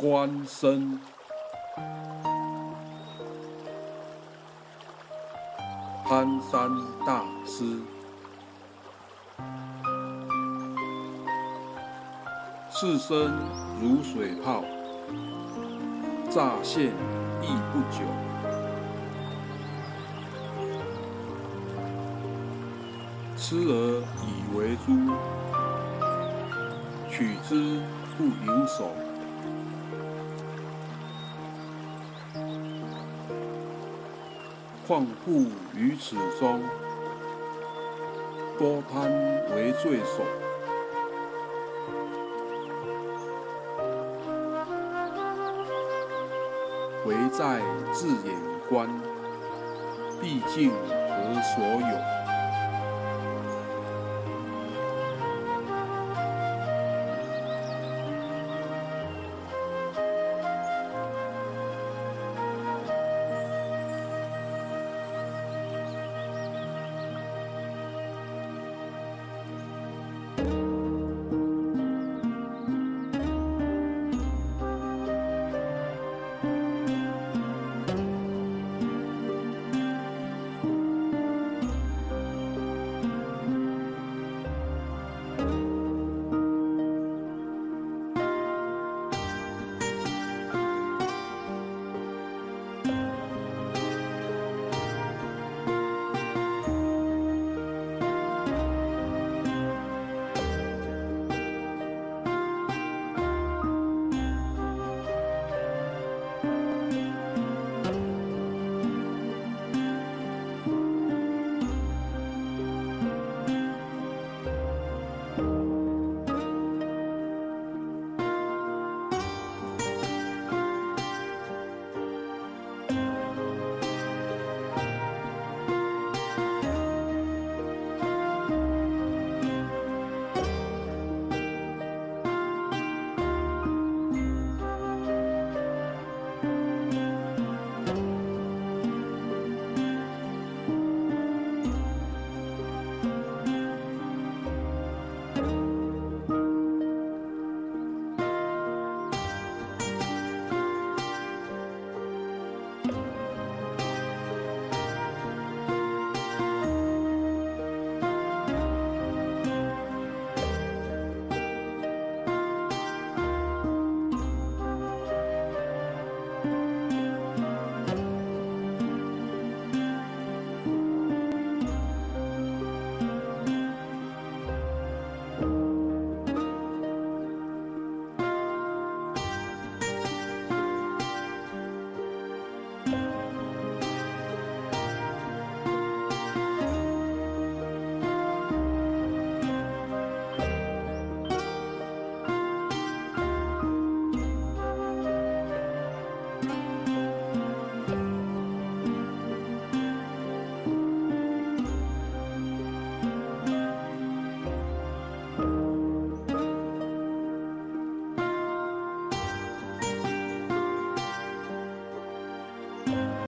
官身，攀山大师，赤身如水泡，乍现亦不久，痴儿以为珠，取之不盈手。况复于此中，多贪为罪首。唯在自眼观，毕竟何所有？